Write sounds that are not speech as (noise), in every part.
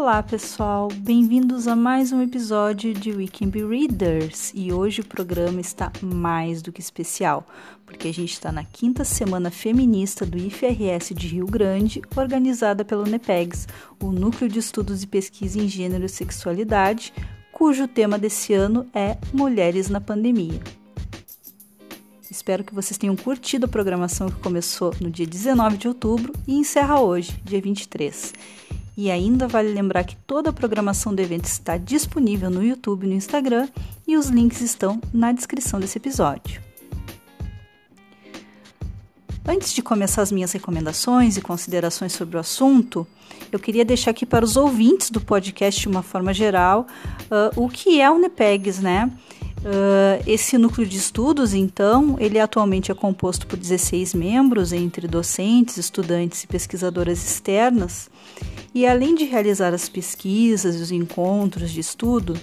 Olá pessoal, bem-vindos a mais um episódio de We Can Be Readers e hoje o programa está mais do que especial, porque a gente está na quinta semana feminista do IFRS de Rio Grande, organizada pelo NEPEGS, o Núcleo de Estudos e Pesquisa em Gênero e Sexualidade, cujo tema desse ano é Mulheres na Pandemia. Espero que vocês tenham curtido a programação que começou no dia 19 de outubro e encerra hoje, dia 23. E ainda vale lembrar que toda a programação do evento está disponível no YouTube e no Instagram e os links estão na descrição desse episódio. Antes de começar as minhas recomendações e considerações sobre o assunto, eu queria deixar aqui para os ouvintes do podcast de uma forma geral uh, o que é o NEPEGS, né? Uh, esse núcleo de estudos, então, ele atualmente é composto por 16 membros, entre docentes, estudantes e pesquisadoras externas, e além de realizar as pesquisas e os encontros de estudo,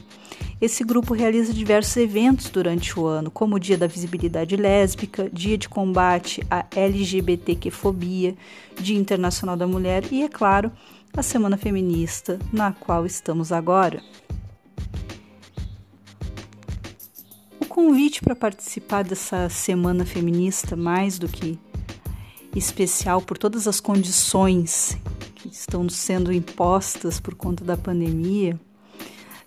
esse grupo realiza diversos eventos durante o ano, como o Dia da Visibilidade Lésbica, Dia de Combate à LGBTQ-fobia, Dia Internacional da Mulher e, é claro, a Semana Feminista, na qual estamos agora. O convite para participar dessa Semana Feminista, mais do que especial por todas as condições estão sendo impostas por conta da pandemia,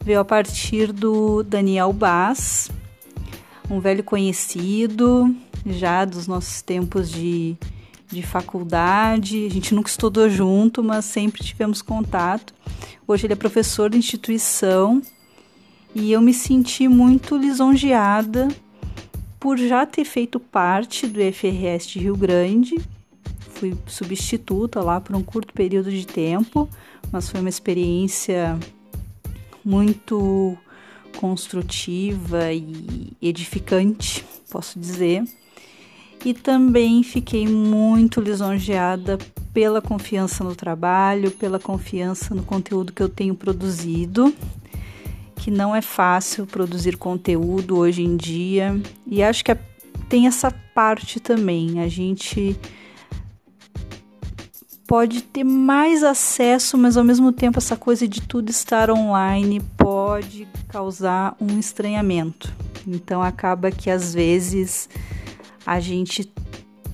veio a partir do Daniel Bass, um velho conhecido já dos nossos tempos de, de faculdade. A gente nunca estudou junto, mas sempre tivemos contato. Hoje ele é professor da instituição e eu me senti muito lisonjeada por já ter feito parte do FRS de Rio Grande fui substituta lá por um curto período de tempo, mas foi uma experiência muito construtiva e edificante, posso dizer. E também fiquei muito lisonjeada pela confiança no trabalho, pela confiança no conteúdo que eu tenho produzido, que não é fácil produzir conteúdo hoje em dia. E acho que tem essa parte também. A gente pode ter mais acesso, mas ao mesmo tempo essa coisa de tudo estar online pode causar um estranhamento. Então acaba que às vezes a gente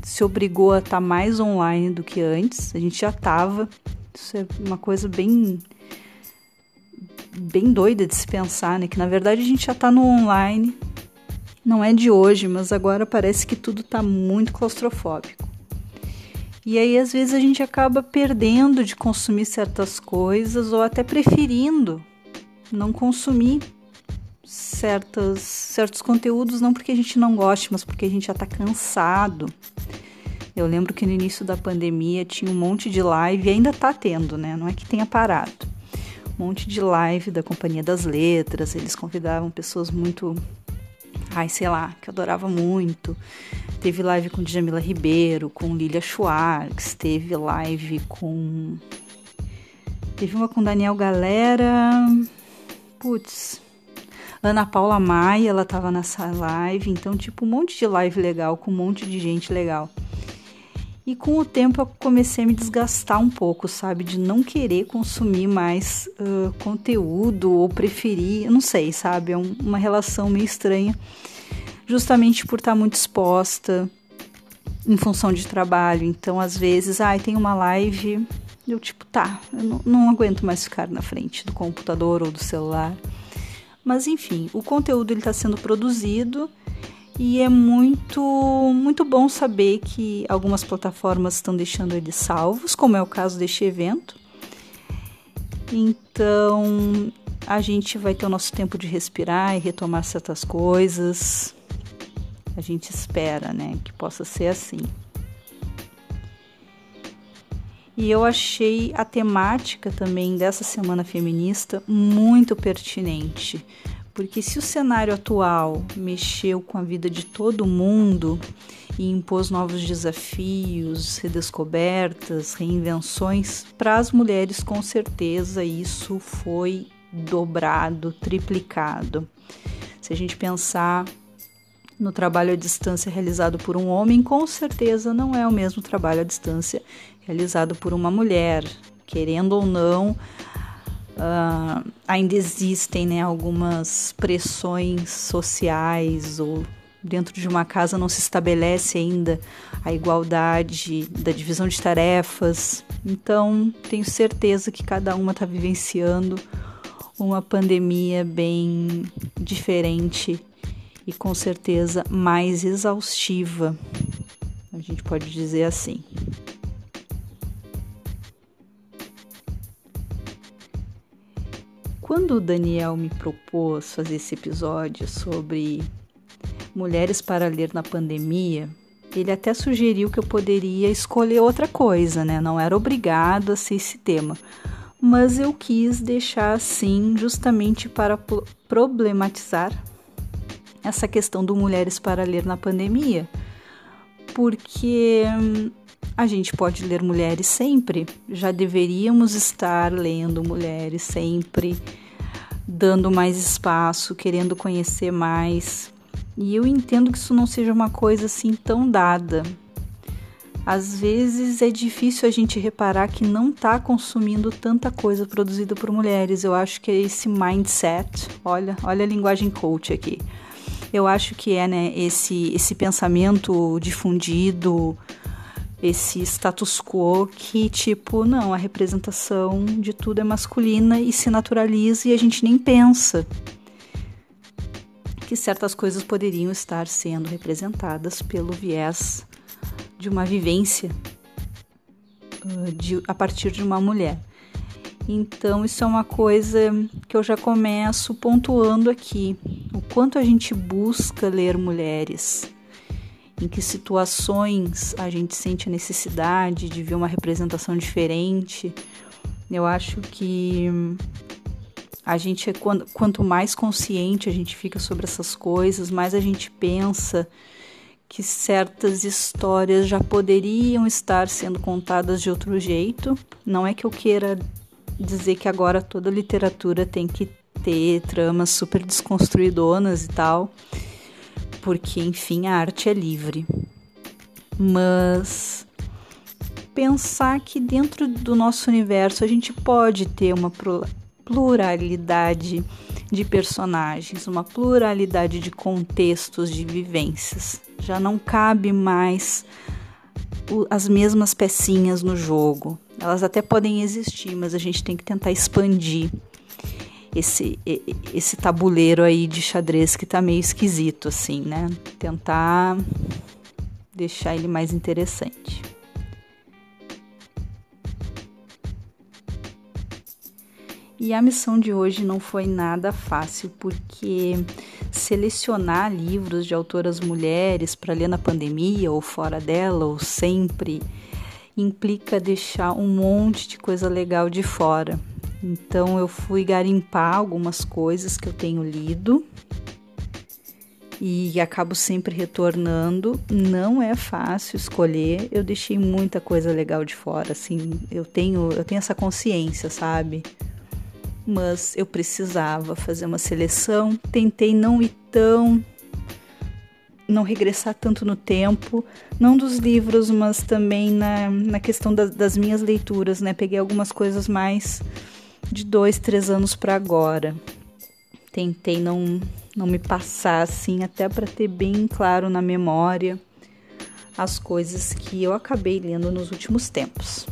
se obrigou a estar tá mais online do que antes. A gente já estava. Isso é uma coisa bem bem doida de se pensar, né? Que na verdade a gente já está no online. Não é de hoje, mas agora parece que tudo está muito claustrofóbico. E aí, às vezes, a gente acaba perdendo de consumir certas coisas ou até preferindo não consumir certas, certos conteúdos, não porque a gente não goste, mas porque a gente já está cansado. Eu lembro que no início da pandemia tinha um monte de live, e ainda está tendo, né? Não é que tenha parado. Um monte de live da Companhia das Letras, eles convidavam pessoas muito ai, sei lá, que eu adorava muito. Teve live com Djamila Ribeiro, com Lilia Schwartz, teve live com. Teve uma com Daniel Galera. Putz. Ana Paula Maia, ela tava nessa live. Então, tipo, um monte de live legal, com um monte de gente legal. E com o tempo eu comecei a me desgastar um pouco, sabe? De não querer consumir mais uh, conteúdo ou preferir, eu não sei, sabe? É um, uma relação meio estranha, justamente por estar muito exposta em função de trabalho. Então, às vezes, ai, ah, tem uma live, eu tipo, tá, eu não, não aguento mais ficar na frente do computador ou do celular. Mas enfim, o conteúdo ele está sendo produzido e é muito, muito bom saber que algumas plataformas estão deixando eles salvos, como é o caso deste evento. Então, a gente vai ter o nosso tempo de respirar e retomar certas coisas. A gente espera, né, que possa ser assim. E eu achei a temática também dessa semana feminista muito pertinente, porque se o cenário atual mexeu com a vida de todo mundo e impôs novos desafios, redescobertas, reinvenções, para as mulheres com certeza isso foi dobrado, triplicado. Se a gente pensar no trabalho à distância realizado por um homem, com certeza não é o mesmo trabalho à distância realizado por uma mulher. Querendo ou não, uh, ainda existem né, algumas pressões sociais ou dentro de uma casa não se estabelece ainda a igualdade da divisão de tarefas. Então, tenho certeza que cada uma está vivenciando uma pandemia bem diferente e com certeza mais exaustiva. A gente pode dizer assim. Quando o Daniel me propôs fazer esse episódio sobre mulheres para ler na pandemia, ele até sugeriu que eu poderia escolher outra coisa, né? Não era obrigado a ser esse tema. Mas eu quis deixar assim justamente para problematizar essa questão do mulheres para ler na pandemia. Porque hum, a gente pode ler mulheres sempre, já deveríamos estar lendo mulheres sempre, dando mais espaço, querendo conhecer mais. E eu entendo que isso não seja uma coisa assim tão dada. Às vezes é difícil a gente reparar que não está consumindo tanta coisa produzida por mulheres. Eu acho que é esse mindset. Olha, olha a linguagem coach aqui. Eu acho que é né, esse, esse pensamento difundido, esse status quo que, tipo, não, a representação de tudo é masculina e se naturaliza e a gente nem pensa que certas coisas poderiam estar sendo representadas pelo viés de uma vivência uh, de, a partir de uma mulher. Então, isso é uma coisa que eu já começo pontuando aqui. O quanto a gente busca ler mulheres, em que situações a gente sente a necessidade de ver uma representação diferente. Eu acho que a gente, é quanto mais consciente a gente fica sobre essas coisas, mais a gente pensa que certas histórias já poderiam estar sendo contadas de outro jeito. Não é que eu queira dizer que agora toda literatura tem que ter tramas super desconstruidonas e tal porque enfim a arte é livre. Mas pensar que dentro do nosso universo a gente pode ter uma pluralidade de personagens, uma pluralidade de contextos, de vivências. Já não cabe mais as mesmas pecinhas no jogo. Elas até podem existir, mas a gente tem que tentar expandir esse, esse tabuleiro aí de xadrez que tá meio esquisito, assim, né? Tentar deixar ele mais interessante. E a missão de hoje não foi nada fácil, porque selecionar livros de autoras mulheres para ler na pandemia, ou fora dela, ou sempre, implica deixar um monte de coisa legal de fora. Então eu fui garimpar algumas coisas que eu tenho lido e acabo sempre retornando. Não é fácil escolher. Eu deixei muita coisa legal de fora, assim, eu tenho, eu tenho essa consciência, sabe? Mas eu precisava fazer uma seleção. Tentei não ir tão não regressar tanto no tempo, não dos livros, mas também na, na questão da, das minhas leituras, né? Peguei algumas coisas mais de dois, três anos para agora. Tentei não, não me passar assim, até para ter bem claro na memória as coisas que eu acabei lendo nos últimos tempos.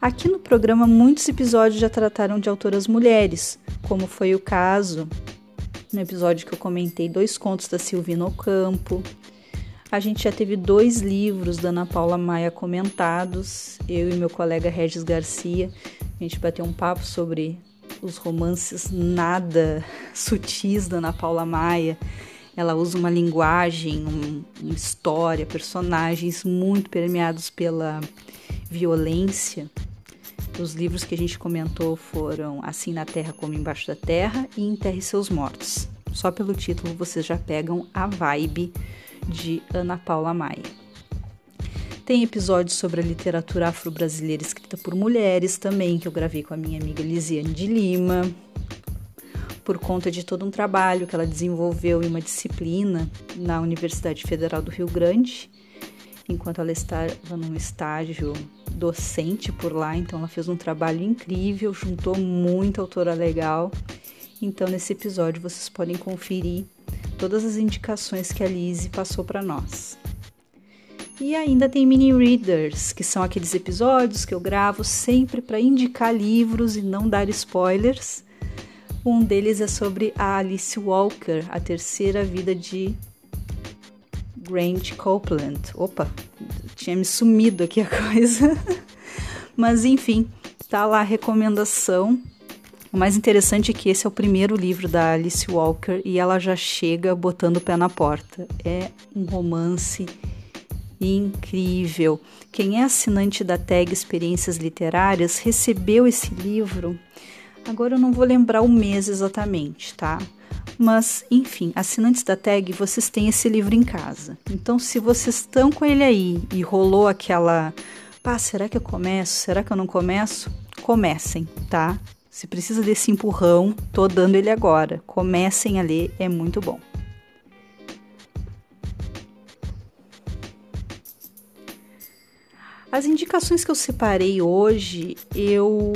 Aqui no programa, muitos episódios já trataram de autoras mulheres, como foi o caso no episódio que eu comentei dois contos da Silvina Ocampo, a gente já teve dois livros da Ana Paula Maia comentados, eu e meu colega Regis Garcia. A gente bateu um papo sobre os romances nada (laughs) sutis da Ana Paula Maia. Ela usa uma linguagem, um, uma história, personagens muito permeados pela violência. Os livros que a gente comentou foram Assim na Terra como Embaixo da Terra e Enterre Seus Mortos. Só pelo título vocês já pegam a vibe de Ana Paula Maia. Tem episódios sobre a literatura afro-brasileira escrita por mulheres também, que eu gravei com a minha amiga Lisiane de Lima, por conta de todo um trabalho que ela desenvolveu em uma disciplina na Universidade Federal do Rio Grande. Enquanto ela estava num estágio docente por lá, então ela fez um trabalho incrível, juntou muita autora legal. Então nesse episódio vocês podem conferir todas as indicações que a Lizzie passou para nós. E ainda tem mini readers, que são aqueles episódios que eu gravo sempre para indicar livros e não dar spoilers. Um deles é sobre a Alice Walker, a terceira vida de Grant Copeland. Opa, tinha me sumido aqui a (laughs) coisa. Mas enfim, tá lá a recomendação. O mais interessante é que esse é o primeiro livro da Alice Walker e ela já chega botando o pé na porta. É um romance incrível. Quem é assinante da tag Experiências Literárias recebeu esse livro. Agora eu não vou lembrar o mês exatamente, tá? Mas, enfim, assinantes da tag, vocês têm esse livro em casa. Então, se vocês estão com ele aí e rolou aquela. Pá, será que eu começo? Será que eu não começo? Comecem, tá? Se precisa desse empurrão, tô dando ele agora. Comecem a ler, é muito bom. As indicações que eu separei hoje, eu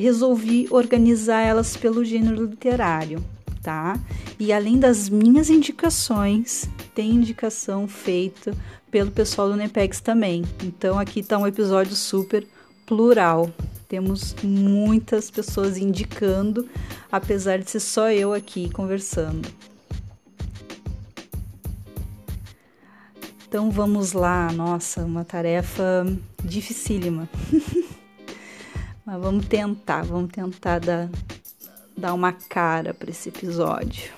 resolvi organizar elas pelo gênero literário, tá? E além das minhas indicações, tem indicação feita pelo pessoal do Nepex também. Então aqui está um episódio super plural. Temos muitas pessoas indicando, apesar de ser só eu aqui conversando. Então vamos lá, nossa, uma tarefa dificílima. (laughs) Mas vamos tentar, vamos tentar dar, dar uma cara para esse episódio.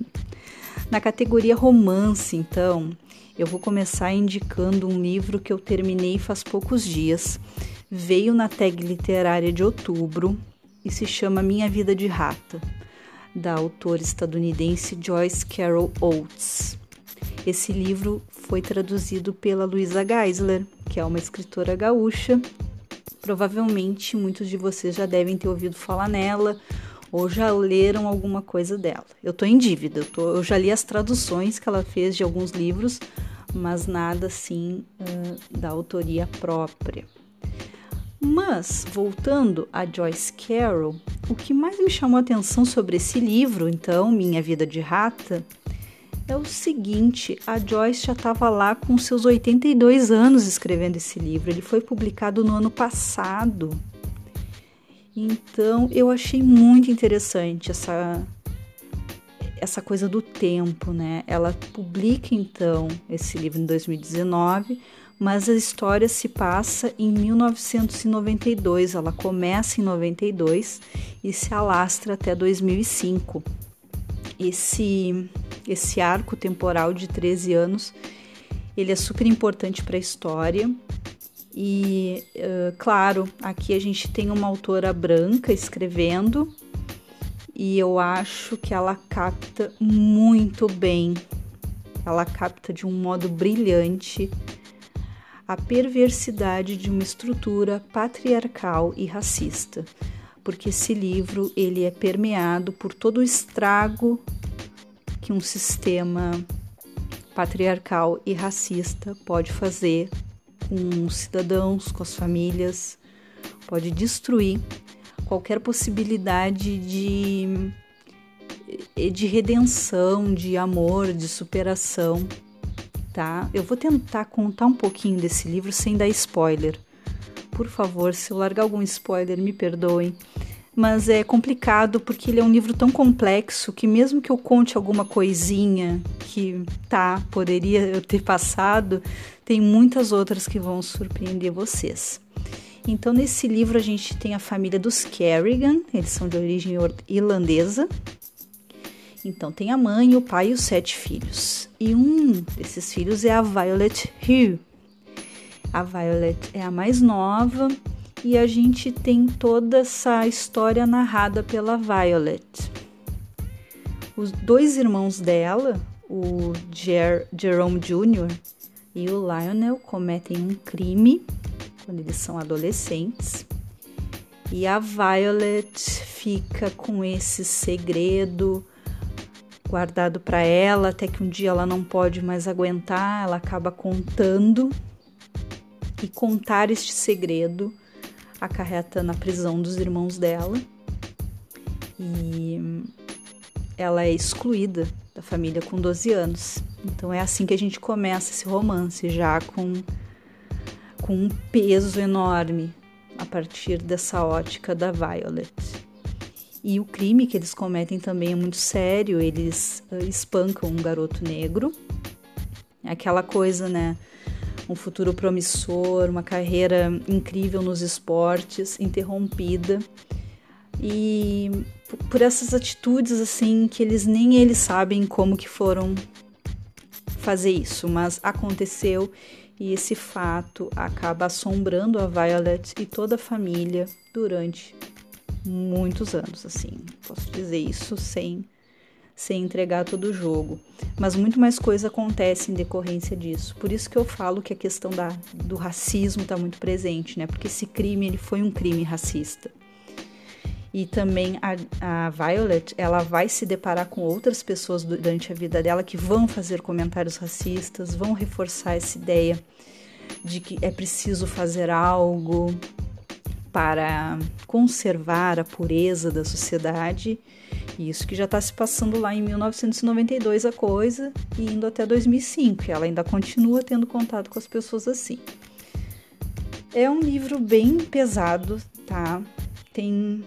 (laughs) Na categoria romance, então, eu vou começar indicando um livro que eu terminei faz poucos dias. Veio na tag literária de outubro e se chama Minha Vida de Rata, da autora estadunidense Joyce Carol Oates. Esse livro foi traduzido pela Luisa Geisler, que é uma escritora gaúcha Provavelmente muitos de vocês já devem ter ouvido falar nela ou já leram alguma coisa dela. Eu tô em dívida, eu, tô, eu já li as traduções que ela fez de alguns livros, mas nada assim uh, da autoria própria. Mas, voltando a Joyce Carol, o que mais me chamou a atenção sobre esse livro, então, Minha Vida de Rata, é o seguinte: a Joyce já estava lá com seus 82 anos escrevendo esse livro. Ele foi publicado no ano passado. Então eu achei muito interessante essa essa coisa do tempo, né? Ela publica então esse livro em 2019, mas a história se passa em 1992. Ela começa em 92 e se alastra até 2005. Esse esse arco temporal de 13 anos, ele é super importante para a história. E, uh, claro, aqui a gente tem uma autora branca escrevendo, e eu acho que ela capta muito bem, ela capta de um modo brilhante a perversidade de uma estrutura patriarcal e racista, porque esse livro ele é permeado por todo o estrago que um sistema patriarcal e racista pode fazer com os cidadãos, com as famílias, pode destruir qualquer possibilidade de, de redenção, de amor, de superação, tá? Eu vou tentar contar um pouquinho desse livro sem dar spoiler. Por favor, se eu largar algum spoiler, me perdoem mas é complicado porque ele é um livro tão complexo que mesmo que eu conte alguma coisinha que tá, poderia eu ter passado, tem muitas outras que vão surpreender vocês. Então nesse livro a gente tem a família dos Kerrigan, eles são de origem irlandesa. Então tem a mãe, o pai e os sete filhos. E um desses filhos é a Violet Hugh. A Violet é a mais nova e a gente tem toda essa história narrada pela Violet. Os dois irmãos dela, o Jer Jerome Jr. e o Lionel, cometem um crime quando eles são adolescentes. E a Violet fica com esse segredo guardado para ela, até que um dia ela não pode mais aguentar, ela acaba contando. E contar este segredo acarreta na prisão dos irmãos dela. E ela é excluída da família com 12 anos. Então é assim que a gente começa esse romance, já com, com um peso enorme a partir dessa ótica da Violet. E o crime que eles cometem também é muito sério, eles uh, espancam um garoto negro. Aquela coisa, né? Um futuro promissor, uma carreira incrível nos esportes, interrompida. E por essas atitudes assim que eles nem eles sabem como que foram fazer isso, mas aconteceu e esse fato acaba assombrando a Violet e toda a família durante muitos anos, assim. Posso dizer isso sem sem entregar todo o jogo. Mas muito mais coisa acontece em decorrência disso. Por isso que eu falo que a questão da, do racismo está muito presente, né? Porque esse crime ele foi um crime racista. E também a, a Violet, ela vai se deparar com outras pessoas durante a vida dela que vão fazer comentários racistas, vão reforçar essa ideia de que é preciso fazer algo para conservar a pureza da sociedade. Isso que já está se passando lá em 1992 a coisa e indo até 2005. E ela ainda continua tendo contato com as pessoas assim. É um livro bem pesado, tá? Tem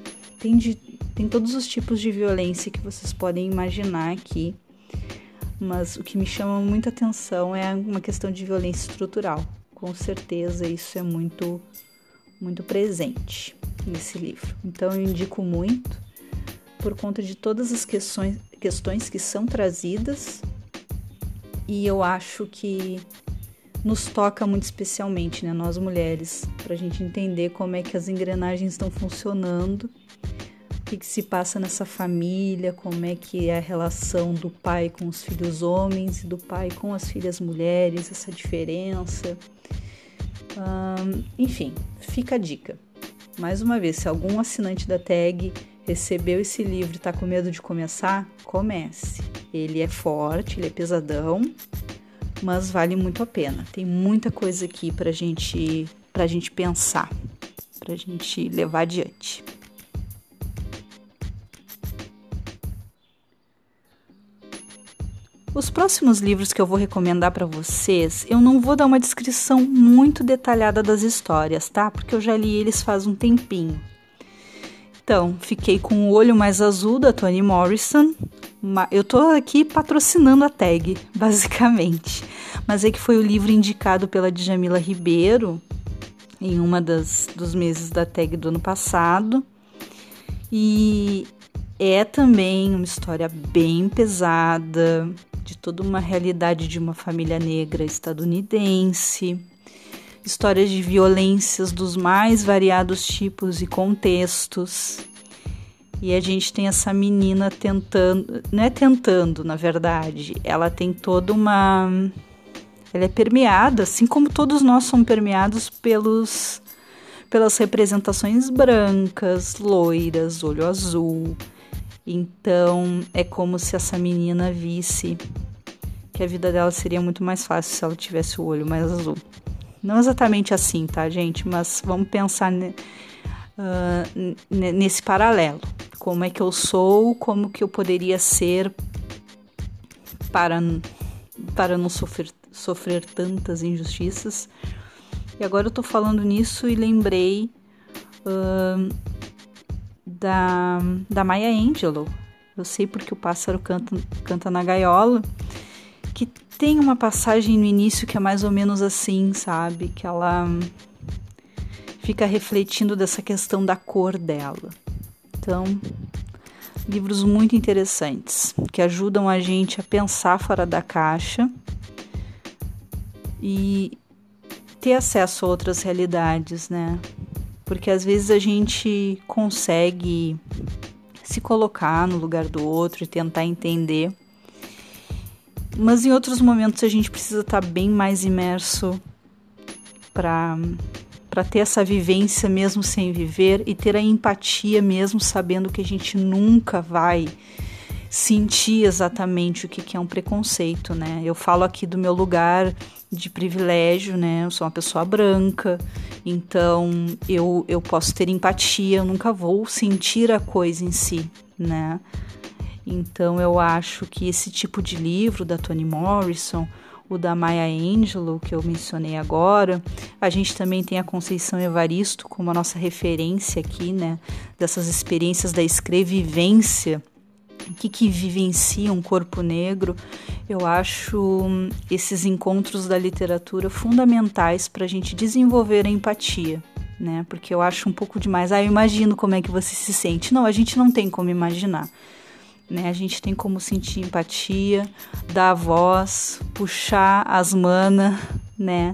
tem, de, tem todos os tipos de violência que vocês podem imaginar aqui, mas o que me chama muita atenção é uma questão de violência estrutural. Com certeza isso é muito, muito presente nesse livro. Então eu indico muito por conta de todas as questões, questões que são trazidas e eu acho que nos toca muito especialmente, né, nós mulheres, para a gente entender como é que as engrenagens estão funcionando o que, que se passa nessa família, como é que é a relação do pai com os filhos homens e do pai com as filhas mulheres, essa diferença. enfim, fica a dica. Mais uma vez, se algum assinante da tag recebeu esse livro e está com medo de começar, comece. Ele é forte, ele é pesadão, mas vale muito a pena. Tem muita coisa aqui para gente, a gente pensar, para gente levar adiante. Os próximos livros que eu vou recomendar para vocês, eu não vou dar uma descrição muito detalhada das histórias, tá? Porque eu já li eles faz um tempinho. Então, fiquei com o Olho Mais Azul da Toni Morrison. Eu tô aqui patrocinando a tag, (laughs) basicamente. Mas é que foi o livro indicado pela Djamila Ribeiro em uma das dos meses da tag do ano passado. E é também uma história bem pesada, de toda uma realidade de uma família negra estadunidense, histórias de violências dos mais variados tipos e contextos. E a gente tem essa menina tentando, não é tentando, na verdade, ela tem toda uma ela é permeada, assim como todos nós somos permeados pelos pelas representações brancas, loiras, olho azul, então é como se essa menina visse que a vida dela seria muito mais fácil se ela tivesse o olho mais azul. Não exatamente assim, tá, gente? Mas vamos pensar uh, nesse paralelo. Como é que eu sou, como que eu poderia ser para, para não sofrer, sofrer tantas injustiças. E agora eu tô falando nisso e lembrei uh, da, da Maya Angelou. Eu sei porque o pássaro canta, canta na gaiola, que tem uma passagem no início que é mais ou menos assim, sabe? Que ela fica refletindo dessa questão da cor dela. Então, livros muito interessantes que ajudam a gente a pensar fora da caixa e ter acesso a outras realidades, né? porque às vezes a gente consegue se colocar no lugar do outro e tentar entender. Mas em outros momentos a gente precisa estar bem mais imerso para para ter essa vivência mesmo sem viver e ter a empatia mesmo sabendo que a gente nunca vai sentir exatamente o que, que é um preconceito, né? Eu falo aqui do meu lugar de privilégio, né? Eu sou uma pessoa branca, então eu, eu posso ter empatia, eu nunca vou sentir a coisa em si, né? Então eu acho que esse tipo de livro da Toni Morrison, o da Maya Angelou, que eu mencionei agora, a gente também tem a Conceição Evaristo como a nossa referência aqui, né? Dessas experiências da escrevivência o que, que vivencia um corpo negro, eu acho hum, esses encontros da literatura fundamentais para a gente desenvolver a empatia, né? Porque eu acho um pouco demais. Ah, eu imagino como é que você se sente. Não, a gente não tem como imaginar. Né? A gente tem como sentir empatia, dar voz, puxar as manas, né?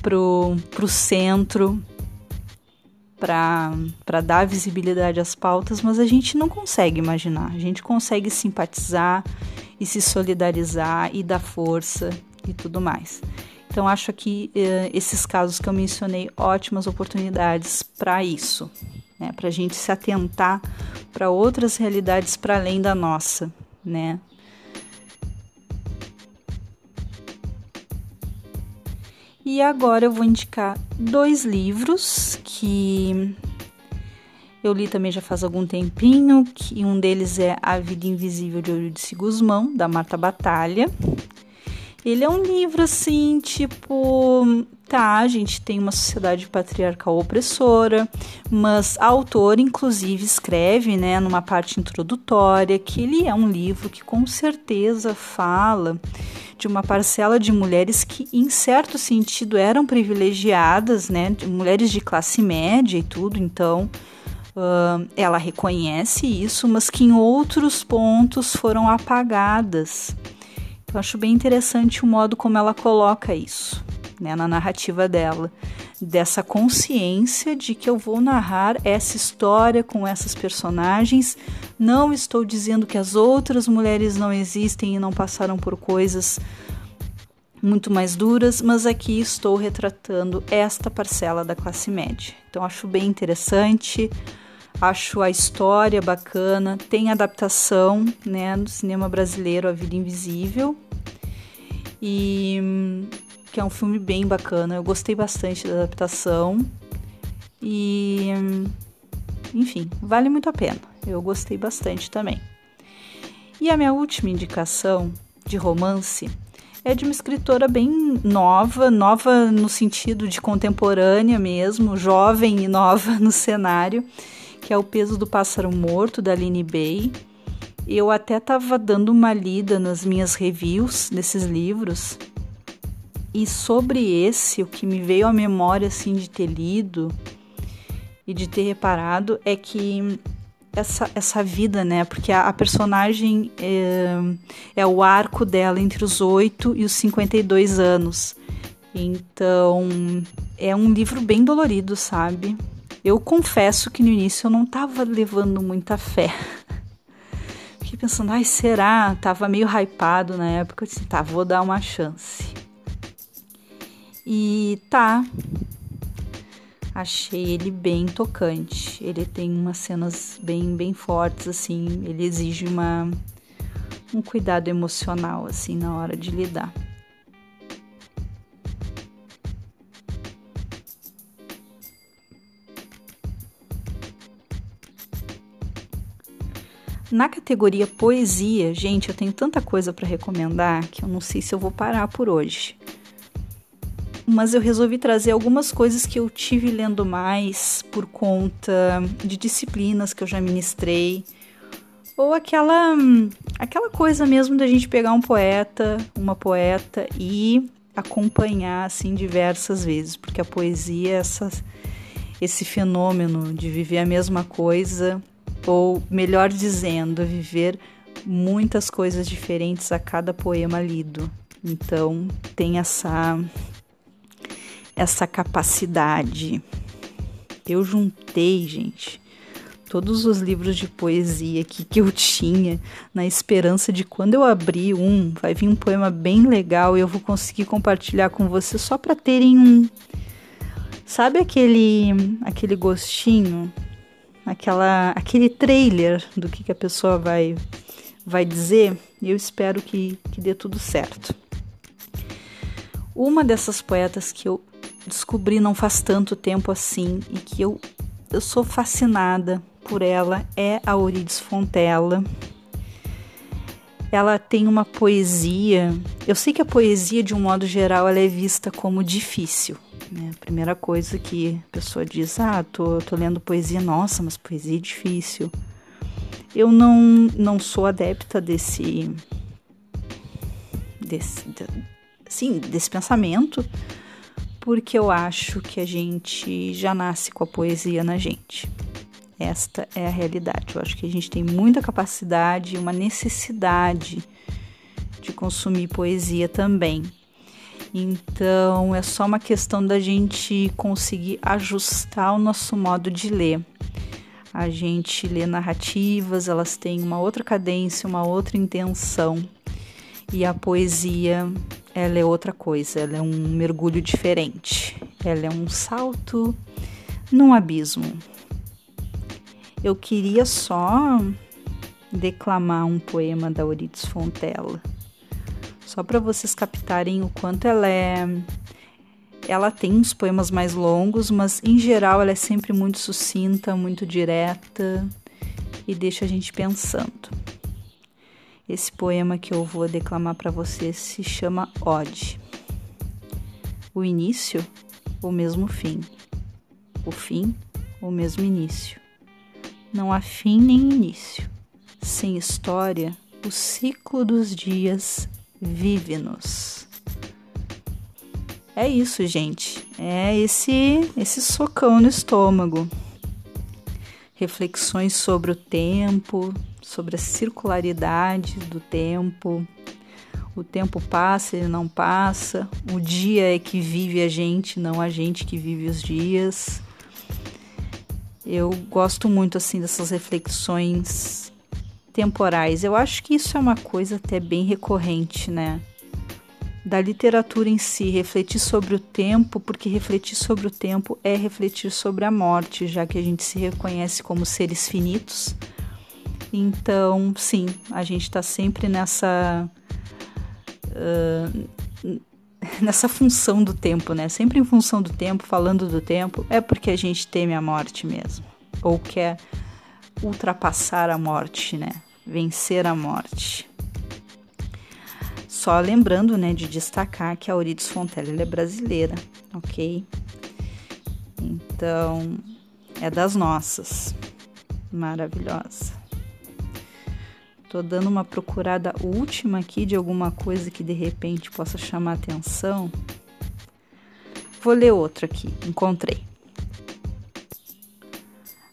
Pro, pro centro, para dar visibilidade às pautas, mas a gente não consegue imaginar. A gente consegue simpatizar e se solidarizar e dar força e tudo mais. Então, acho aqui eh, esses casos que eu mencionei ótimas oportunidades para isso, né? para a gente se atentar para outras realidades para além da nossa, né? E agora eu vou indicar dois livros que eu li também já faz algum tempinho, que um deles é A Vida Invisível de Eurídice Guzmão, da Marta Batalha. Ele é um livro assim, tipo, tá, a gente tem uma sociedade patriarcal opressora, mas a autora inclusive escreve, né, numa parte introdutória, que ele é um livro que com certeza fala de uma parcela de mulheres que, em certo sentido, eram privilegiadas, né, de mulheres de classe média e tudo, então uh, ela reconhece isso, mas que em outros pontos foram apagadas. Então, acho bem interessante o modo como ela coloca isso né, na narrativa dela, dessa consciência de que eu vou narrar essa história com essas personagens. Não estou dizendo que as outras mulheres não existem e não passaram por coisas muito mais duras, mas aqui estou retratando esta parcela da classe média. Então acho bem interessante, acho a história bacana, tem adaptação, né, do cinema brasileiro A Vida Invisível. E que é um filme bem bacana. Eu gostei bastante da adaptação e, enfim, vale muito a pena. Eu gostei bastante também. E a minha última indicação de romance é de uma escritora bem nova, nova no sentido de contemporânea mesmo, jovem e nova no cenário, que é O Peso do Pássaro Morto, da Aline Bay. Eu até estava dando uma lida nas minhas reviews desses livros e sobre esse, o que me veio à memória assim de ter lido e de ter reparado é que essa, essa vida, né? Porque a, a personagem é, é, o arco dela entre os 8 e os 52 anos. Então, é um livro bem dolorido, sabe? Eu confesso que no início eu não estava levando muita fé. (laughs) Fiquei pensando, ai, será? Tava meio hypado na época. Eu disse, tá, vou dar uma chance. E tá. Achei ele bem tocante. Ele tem umas cenas bem bem fortes assim, ele exige uma um cuidado emocional assim na hora de lidar. Na categoria poesia, gente, eu tenho tanta coisa para recomendar que eu não sei se eu vou parar por hoje mas eu resolvi trazer algumas coisas que eu tive lendo mais por conta de disciplinas que eu já ministrei, ou aquela aquela coisa mesmo da gente pegar um poeta, uma poeta e acompanhar assim diversas vezes, porque a poesia é essa, esse fenômeno de viver a mesma coisa, ou melhor dizendo, viver muitas coisas diferentes a cada poema lido. Então tem essa essa capacidade. Eu juntei, gente, todos os livros de poesia que, que eu tinha, na esperança de quando eu abrir um, vai vir um poema bem legal e eu vou conseguir compartilhar com você só para terem um. Sabe aquele, aquele gostinho? Aquela, aquele trailer do que, que a pessoa vai, vai dizer, eu espero que, que dê tudo certo. Uma dessas poetas que eu descobri não faz tanto tempo assim e que eu, eu sou fascinada por ela é a Euridice Fontella. Ela tem uma poesia. Eu sei que a poesia, de um modo geral, ela é vista como difícil. Né? A primeira coisa que a pessoa diz: Ah, tô, tô lendo poesia, nossa, mas poesia é difícil. Eu não, não sou adepta desse. desse sim, desse pensamento, porque eu acho que a gente já nasce com a poesia na gente. Esta é a realidade. Eu acho que a gente tem muita capacidade e uma necessidade de consumir poesia também. Então é só uma questão da gente conseguir ajustar o nosso modo de ler. A gente lê narrativas, elas têm uma outra cadência, uma outra intenção. E a poesia, ela é outra coisa, ela é um mergulho diferente. Ela é um salto num abismo. Eu queria só declamar um poema da Euridice Fontella, só para vocês captarem o quanto ela é. Ela tem uns poemas mais longos, mas em geral ela é sempre muito sucinta, muito direta e deixa a gente pensando. Esse poema que eu vou declamar para vocês se chama Ode. O início, o mesmo fim. O fim, o mesmo início não há fim nem início. Sem história, o ciclo dos dias vive-nos. É isso, gente. É esse esse socão no estômago. Reflexões sobre o tempo, sobre a circularidade do tempo. O tempo passa, ele não passa. O dia é que vive a gente, não a gente que vive os dias. Eu gosto muito assim dessas reflexões temporais. Eu acho que isso é uma coisa até bem recorrente, né? Da literatura em si, refletir sobre o tempo, porque refletir sobre o tempo é refletir sobre a morte, já que a gente se reconhece como seres finitos. Então, sim, a gente está sempre nessa. Uh, nessa função do tempo, né? Sempre em função do tempo, falando do tempo, é porque a gente teme a morte mesmo. Ou quer ultrapassar a morte, né? Vencer a morte. Só lembrando, né, de destacar que a Euridice Fontella é brasileira, ok? Então, é das nossas. Maravilhosa. Tô dando uma procurada última aqui de alguma coisa que de repente possa chamar atenção. Vou ler outra aqui, encontrei.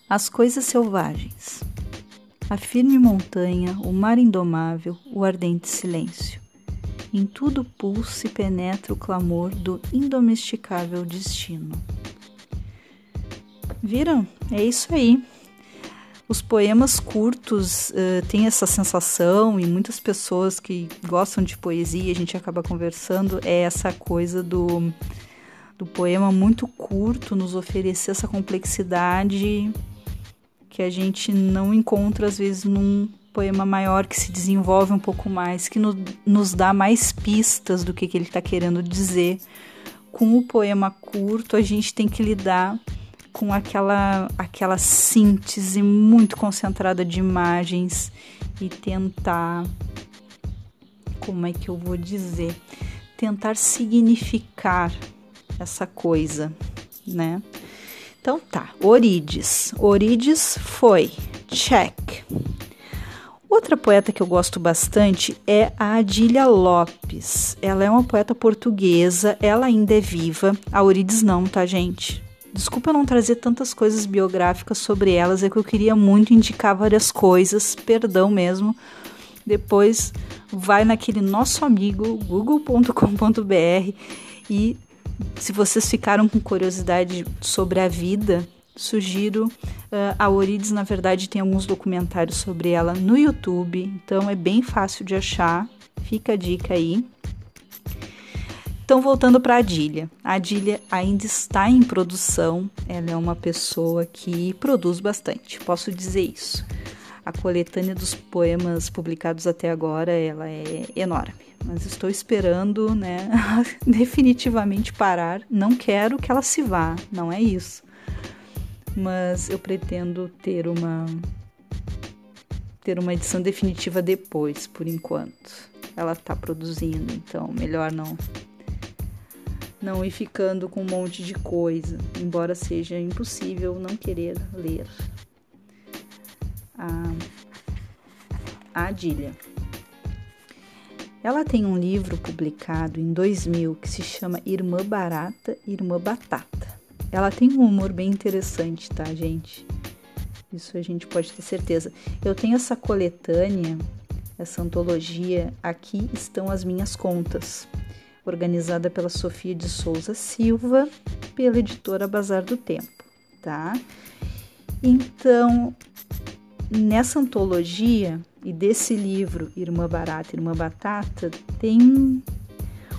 As coisas selvagens. A firme montanha, o mar indomável, o ardente silêncio. Em tudo pulsa e penetra o clamor do indomesticável destino. Viram? É isso aí. Os poemas curtos uh, têm essa sensação, e muitas pessoas que gostam de poesia, a gente acaba conversando, é essa coisa do, do poema muito curto nos oferecer essa complexidade que a gente não encontra, às vezes, num poema maior que se desenvolve um pouco mais, que no, nos dá mais pistas do que, que ele está querendo dizer. Com o poema curto, a gente tem que lidar com aquela, aquela síntese muito concentrada de imagens e tentar. Como é que eu vou dizer? Tentar significar essa coisa, né? Então tá, Orides. Orides foi check. Outra poeta que eu gosto bastante é a Adília Lopes. Ela é uma poeta portuguesa, ela ainda é viva. A Orides não, tá, gente? Desculpa não trazer tantas coisas biográficas sobre elas, é que eu queria muito indicar várias coisas, perdão mesmo. Depois vai naquele nosso amigo google.com.br e se vocês ficaram com curiosidade sobre a vida, sugiro uh, a Orides, na verdade, tem alguns documentários sobre ela no YouTube, então é bem fácil de achar. Fica a dica aí. Então, voltando para a Adília. A Adília ainda está em produção, ela é uma pessoa que produz bastante, posso dizer isso. A coletânea dos poemas publicados até agora, ela é enorme. Mas estou esperando, né, (laughs) definitivamente parar. Não quero que ela se vá, não é isso. Mas eu pretendo ter uma ter uma edição definitiva depois, por enquanto. Ela está produzindo, então melhor não não ir ficando com um monte de coisa, embora seja impossível não querer ler a, Adília. Ela tem um livro publicado em 2000 que se chama Irmã Barata, Irmã Batata. Ela tem um humor bem interessante, tá, gente? Isso a gente pode ter certeza. Eu tenho essa coletânea, essa antologia, aqui estão as minhas contas organizada pela Sofia de Souza Silva, pela editora Bazar do Tempo, tá? Então, nessa antologia e desse livro Irmã Barata, Irmã Batata, tem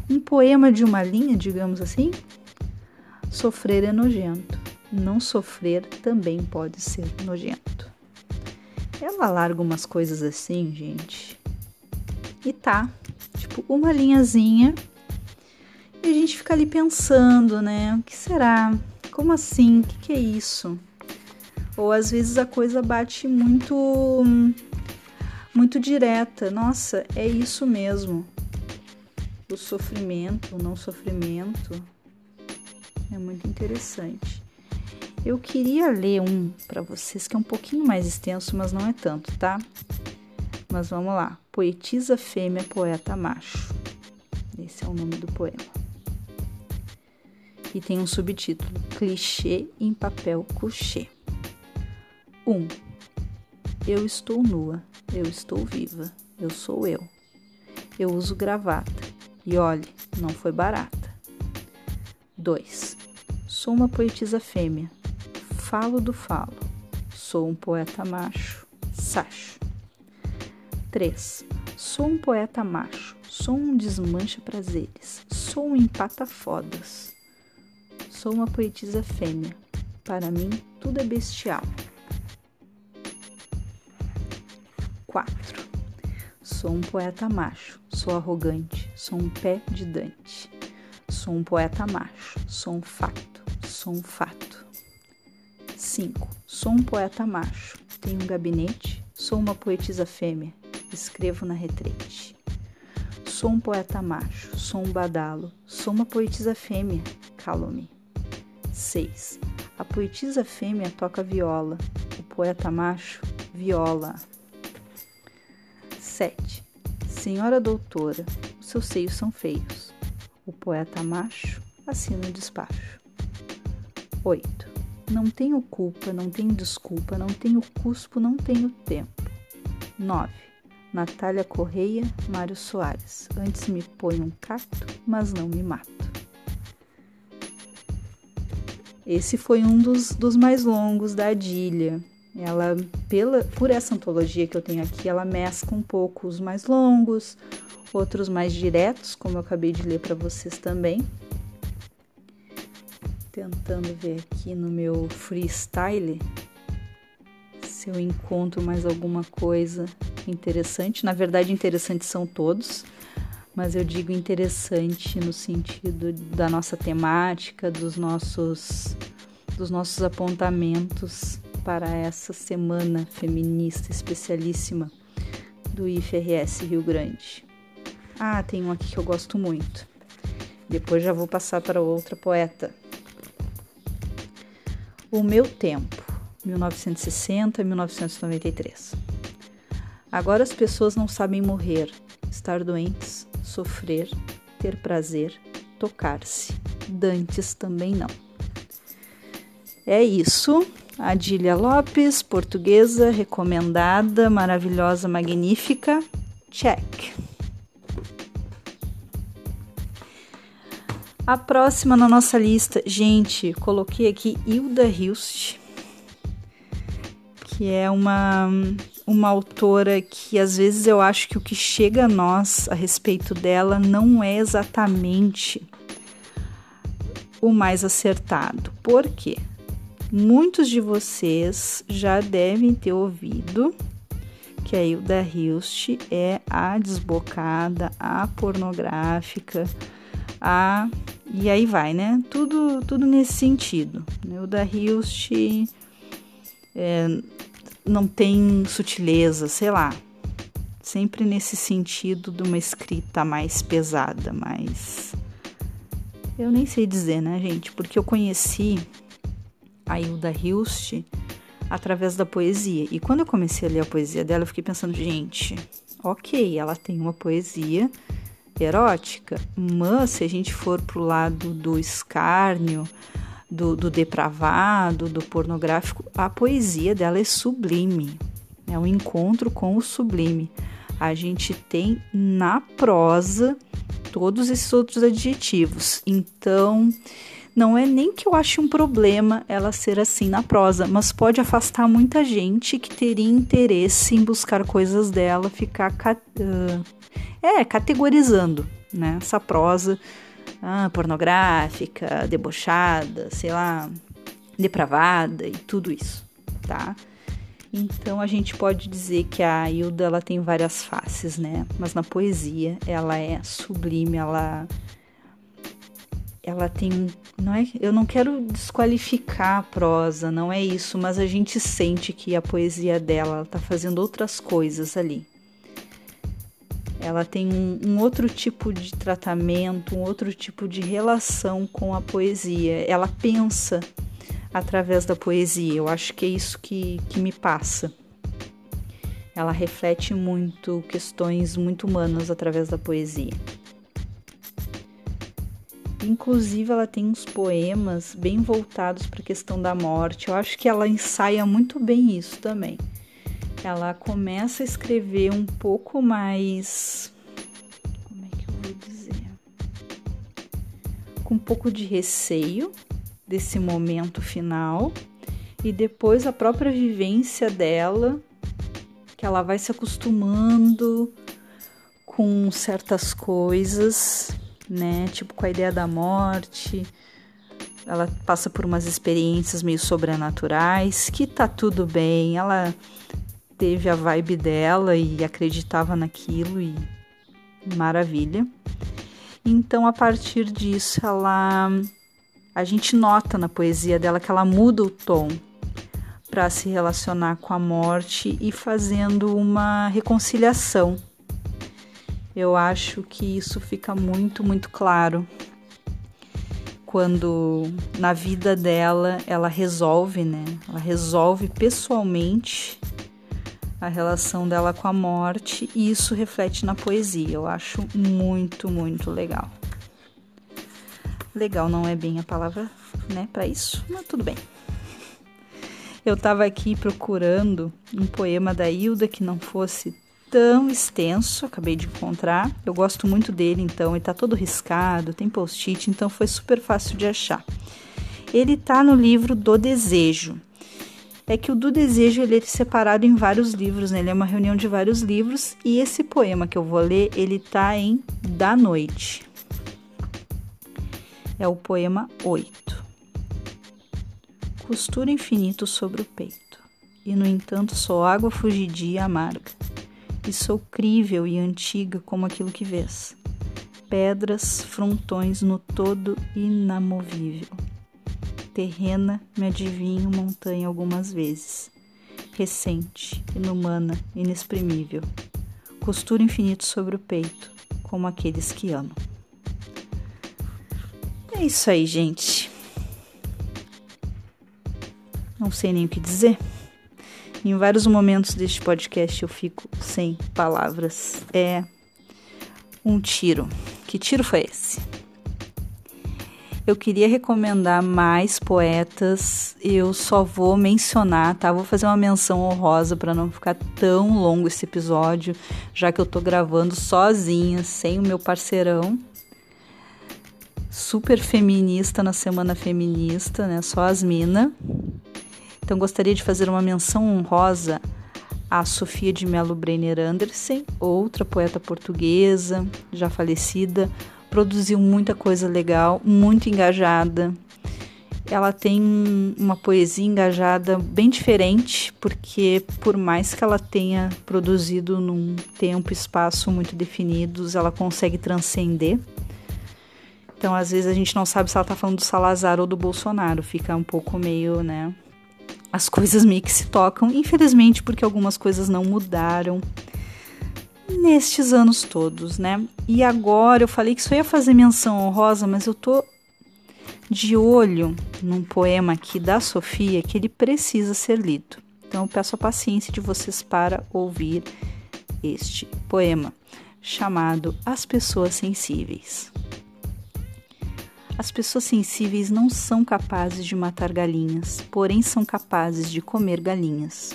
um poema de uma linha, digamos assim. Sofrer é nojento, não sofrer também pode ser nojento. Ela larga umas coisas assim, gente. E tá, tipo, uma linhazinha e a gente fica ali pensando, né? O que será? Como assim? O que, que é isso? Ou às vezes a coisa bate muito muito direta. Nossa, é isso mesmo. O sofrimento, o não sofrimento é muito interessante. Eu queria ler um para vocês que é um pouquinho mais extenso, mas não é tanto, tá? Mas vamos lá. Poetisa fêmea, poeta macho. Esse é o nome do poema e tem um subtítulo: Clichê em papel couché. 1. Um, eu estou nua, eu estou viva, eu sou eu. Eu uso gravata e olhe, não foi barata. 2. Sou uma poetisa fêmea, falo do falo, sou um poeta macho, sacho. 3. Sou um poeta macho, sou um desmancha prazeres, sou um empata fodas. Sou uma poetisa fêmea. Para mim, tudo é bestial. 4. Sou um poeta macho, sou arrogante, sou um pé de Dante. Sou um poeta macho, sou um fato, sou um fato. 5. Sou um poeta macho, tenho um gabinete, sou uma poetisa fêmea, escrevo na retrete. Sou um poeta macho, sou um badalo, sou uma poetisa fêmea, calo-me. 6. A poetisa fêmea toca viola, o poeta macho viola. 7. Senhora doutora, os seus seios são feios. O poeta macho assina o despacho. 8. Não tenho culpa, não tenho desculpa, não tenho cuspo, não tenho tempo. 9. Natália Correia, Mário Soares. Antes me põe um cacto, mas não me mata. Esse foi um dos, dos mais longos da Adília. Ela, pela, por essa antologia que eu tenho aqui, ela mescla um pouco os mais longos, outros mais diretos, como eu acabei de ler para vocês também. Tentando ver aqui no meu freestyle se eu encontro mais alguma coisa interessante. Na verdade, interessantes são todos, mas eu digo interessante no sentido da nossa temática, dos nossos dos nossos apontamentos para essa semana feminista especialíssima do IFRS Rio Grande. Ah, tem um aqui que eu gosto muito. Depois já vou passar para outra poeta. O meu tempo, 1960-1993. Agora as pessoas não sabem morrer, estar doentes, sofrer, ter prazer, tocar-se. Dantes também não. É isso. Adília Lopes, portuguesa, recomendada, maravilhosa, magnífica. Check. A próxima na nossa lista, gente, coloquei aqui Hilda Hilst, que é uma uma autora que às vezes eu acho que o que chega a nós a respeito dela não é exatamente o mais acertado. Por quê? Muitos de vocês já devem ter ouvido que a Hilda Hilst é a desbocada, a pornográfica, a e aí vai, né? Tudo, tudo nesse sentido. Hilda Hilst é, não tem sutileza, sei lá. Sempre nesse sentido de uma escrita mais pesada, mais. Eu nem sei dizer, né, gente? Porque eu conheci a Hilda Hilst através da poesia. E quando eu comecei a ler a poesia dela, eu fiquei pensando, gente, ok, ela tem uma poesia erótica, mas se a gente for pro lado do escárnio, do, do depravado, do pornográfico, a poesia dela é sublime. É um encontro com o sublime. A gente tem na prosa todos esses outros adjetivos. Então, não é nem que eu ache um problema ela ser assim na prosa, mas pode afastar muita gente que teria interesse em buscar coisas dela, ficar uh, é categorizando, né? Essa prosa ah, pornográfica, debochada, sei lá, depravada e tudo isso, tá? Então a gente pode dizer que a Hilda ela tem várias faces, né? Mas na poesia ela é sublime, ela ela tem não é eu não quero desqualificar a prosa não é isso mas a gente sente que a poesia dela está fazendo outras coisas ali ela tem um, um, outro tipo de tratamento um outro tipo de relação com a poesia ela pensa através da poesia eu acho que é isso que, que me passa ela reflete muito questões muito humanas através da poesia Inclusive, ela tem uns poemas bem voltados para a questão da morte. Eu acho que ela ensaia muito bem isso também. Ela começa a escrever um pouco mais. Como é que eu vou dizer? Com um pouco de receio desse momento final, e depois a própria vivência dela, que ela vai se acostumando com certas coisas né? Tipo com a ideia da morte. Ela passa por umas experiências meio sobrenaturais, que tá tudo bem. Ela teve a vibe dela e acreditava naquilo e maravilha. Então, a partir disso, ela a gente nota na poesia dela que ela muda o tom para se relacionar com a morte e fazendo uma reconciliação eu acho que isso fica muito, muito claro quando na vida dela ela resolve, né? Ela resolve pessoalmente a relação dela com a morte e isso reflete na poesia. Eu acho muito, muito legal. Legal não é bem a palavra, né, para isso, mas tudo bem. Eu estava aqui procurando um poema da Hilda que não fosse tão extenso, acabei de encontrar. Eu gosto muito dele, então, ele tá todo riscado, tem post-it, então foi super fácil de achar. Ele tá no livro do Desejo. É que o do Desejo ele é separado em vários livros, né? Ele é uma reunião de vários livros e esse poema que eu vou ler, ele tá em Da Noite. É o poema 8. Costura infinito sobre o peito, e no entanto só água fugidia e amarga e sou crível e antiga como aquilo que vês. Pedras, frontões no todo inamovível. Terrena, me adivinho montanha algumas vezes. Recente, inumana, inexprimível. Costura infinito sobre o peito, como aqueles que amam. É isso aí, gente. Não sei nem o que dizer. Em vários momentos deste podcast eu fico sem palavras. É um tiro. Que tiro foi esse? Eu queria recomendar mais poetas. Eu só vou mencionar, tá? Vou fazer uma menção honrosa para não ficar tão longo esse episódio, já que eu tô gravando sozinha, sem o meu parceirão. Super feminista na semana feminista, né? Só as mina. Então gostaria de fazer uma menção honrosa a Sofia de Mello Brenner Andersen, outra poeta portuguesa já falecida, produziu muita coisa legal, muito engajada. ela tem uma poesia engajada bem diferente, porque por mais que ela tenha produzido num tempo e espaço muito definidos, ela consegue transcender. Então, às vezes a gente não sabe se ela está falando do Salazar ou do Bolsonaro, fica um pouco meio, né? As coisas meio que se tocam, infelizmente, porque algumas coisas não mudaram nestes anos todos, né? E agora eu falei que só ia fazer menção honrosa, mas eu tô de olho num poema aqui da Sofia que ele precisa ser lido. Então eu peço a paciência de vocês para ouvir este poema chamado As Pessoas Sensíveis. As pessoas sensíveis não são capazes de matar galinhas, porém são capazes de comer galinhas.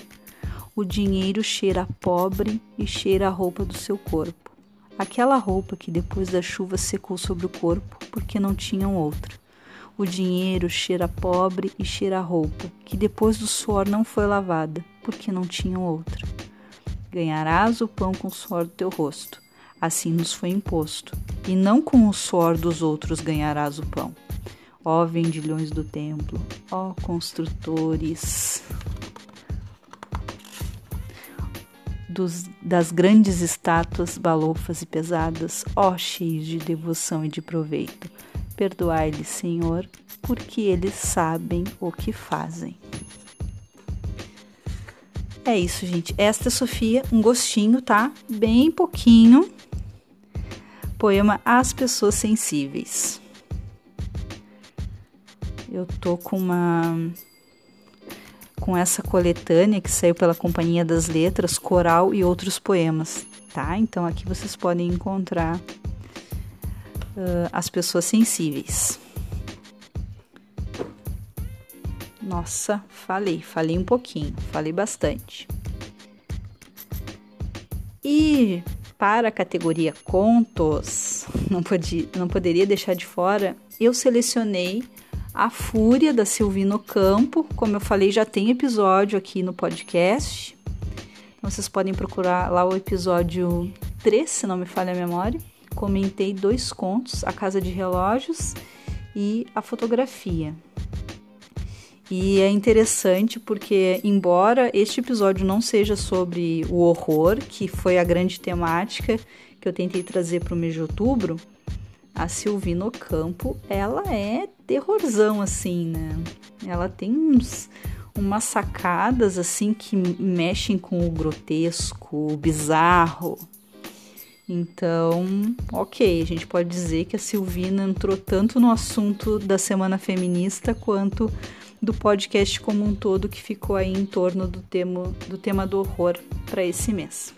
O dinheiro cheira pobre e cheira a roupa do seu corpo. Aquela roupa que depois da chuva secou sobre o corpo porque não tinham outra. O dinheiro cheira pobre e cheira a roupa, que depois do suor não foi lavada, porque não tinham outra. Ganharás o pão com o suor do teu rosto, assim nos foi imposto, e não com o suor dos outros ganharás o pão. Ó vendilhões do templo, ó construtores dos, das grandes estátuas balofas e pesadas, ó cheios de devoção e de proveito, Perdoai-lhes, Senhor, porque eles sabem o que fazem. É isso, gente. Esta é Sofia, um gostinho, tá? Bem pouquinho. Poema As Pessoas Sensíveis. Eu tô com uma com essa coletânea que saiu pela Companhia das Letras, Coral e outros poemas, tá? Então aqui vocês podem encontrar uh, as pessoas sensíveis. Nossa, falei, falei um pouquinho, falei bastante. E para a categoria contos, (laughs) não, podia, não poderia deixar de fora, eu selecionei A Fúria da Silvino Campo. Como eu falei, já tem episódio aqui no podcast. Então vocês podem procurar lá o episódio 3, se não me falha a memória comentei dois contos, A Casa de Relógios e A Fotografia. E é interessante porque, embora este episódio não seja sobre o horror, que foi a grande temática que eu tentei trazer para o mês de outubro, a Silvina Ocampo, ela é terrorzão, assim, né? Ela tem uns, umas sacadas, assim, que mexem com o grotesco, o bizarro, então, ok, a gente pode dizer que a Silvina entrou tanto no assunto da Semana Feminista quanto do podcast como um todo que ficou aí em torno do tema do, tema do horror para esse mês.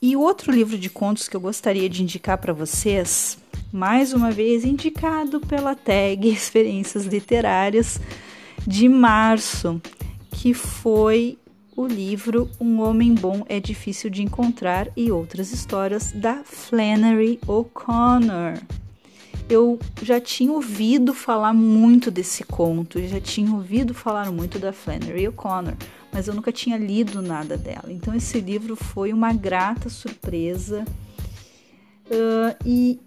E outro livro de contos que eu gostaria de indicar para vocês, mais uma vez indicado pela tag (laughs) Experiências Literárias de março, que foi o livro Um Homem Bom é Difícil de Encontrar e Outras Histórias da Flannery O'Connor. Eu já tinha ouvido falar muito desse conto, já tinha ouvido falar muito da Flannery O'Connor, mas eu nunca tinha lido nada dela. Então esse livro foi uma grata surpresa uh, e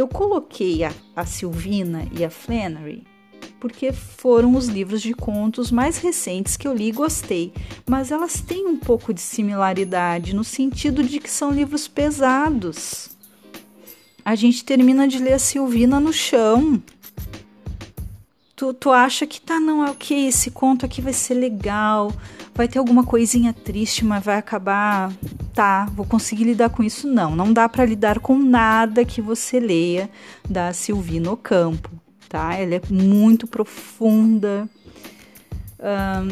eu coloquei a, a Silvina e a Flannery porque foram os livros de contos mais recentes que eu li e gostei, mas elas têm um pouco de similaridade no sentido de que são livros pesados. A gente termina de ler a Silvina no chão. Tu, tu acha que tá, não, é ok, esse conto aqui vai ser legal, vai ter alguma coisinha triste, mas vai acabar. Tá, vou conseguir lidar com isso. Não, não dá para lidar com nada que você leia da Silvina Ocampo tá? Ela é muito profunda.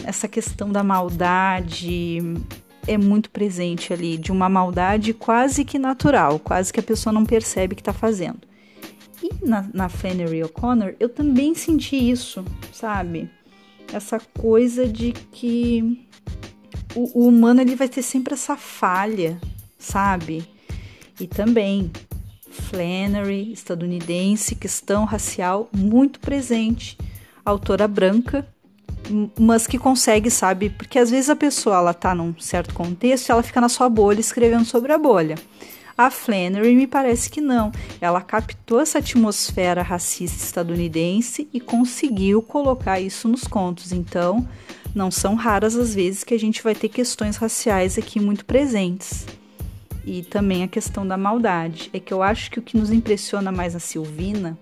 Essa questão da maldade é muito presente ali, de uma maldade quase que natural, quase que a pessoa não percebe que está fazendo. E na, na Flannery O'Connor eu também senti isso, sabe? Essa coisa de que o, o humano ele vai ter sempre essa falha, sabe? E também Flannery, estadunidense, questão racial muito presente, autora branca, mas que consegue, sabe, porque às vezes a pessoa ela tá num certo contexto, ela fica na sua bolha escrevendo sobre a bolha. A Flannery me parece que não. Ela captou essa atmosfera racista estadunidense e conseguiu colocar isso nos contos. Então, não são raras as vezes que a gente vai ter questões raciais aqui muito presentes. E também a questão da maldade. É que eu acho que o que nos impressiona mais na Silvina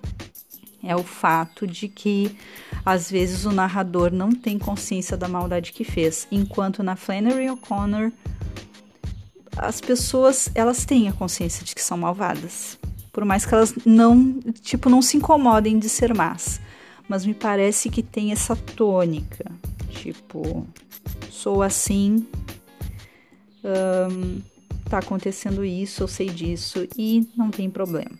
é o fato de que às vezes o narrador não tem consciência da maldade que fez, enquanto na Flannery O'Connor as pessoas elas têm a consciência de que são malvadas, por mais que elas não tipo não se incomodem de ser más, mas me parece que tem essa tônica, tipo sou assim, um, tá acontecendo isso, eu sei disso e não tem problema.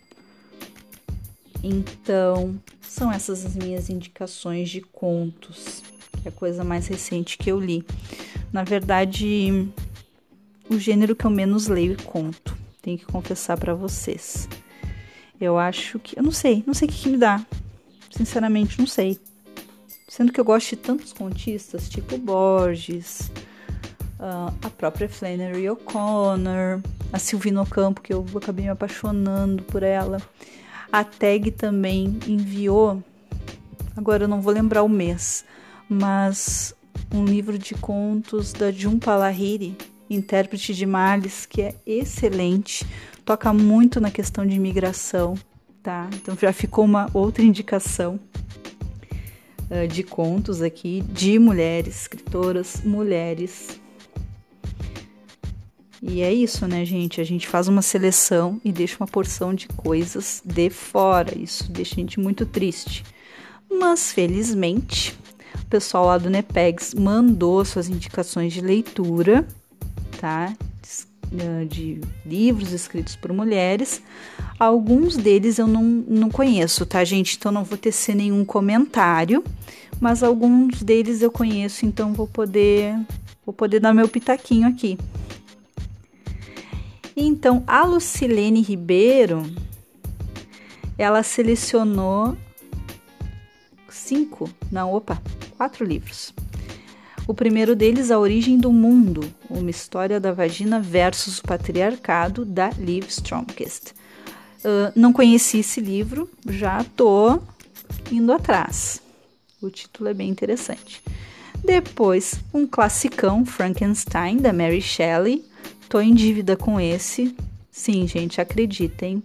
Então, são essas as minhas indicações de contos, que é a coisa mais recente que eu li. Na verdade, o gênero que eu menos leio é conto, tenho que confessar para vocês. Eu acho que. Eu não sei, não sei o que, que me dá. Sinceramente, não sei. Sendo que eu gosto de tantos contistas, tipo Borges, uh, a própria Flannery O'Connor, a Silvina Ocampo, que eu acabei me apaixonando por ela. A Tag também enviou, agora eu não vou lembrar o mês, mas um livro de contos da Jun Palahiri, intérprete de Males, que é excelente, toca muito na questão de imigração, tá? Então já ficou uma outra indicação uh, de contos aqui de mulheres, escritoras mulheres e é isso, né, gente? A gente faz uma seleção e deixa uma porção de coisas de fora. Isso deixa a gente muito triste. Mas, felizmente, o pessoal lá do Nepegs mandou suas indicações de leitura, tá? De livros escritos por mulheres. Alguns deles eu não, não conheço, tá, gente? Então não vou tecer nenhum comentário, mas alguns deles eu conheço, então vou poder vou poder dar meu pitaquinho aqui. Então, a Lucilene Ribeiro, ela selecionou cinco, não, opa, quatro livros. O primeiro deles, A Origem do Mundo, uma história da vagina versus o patriarcado, da Liv Stromkist. Uh, não conheci esse livro, já tô indo atrás. O título é bem interessante. Depois, um classicão, Frankenstein, da Mary Shelley, Tô em dívida com esse. Sim, gente, acreditem.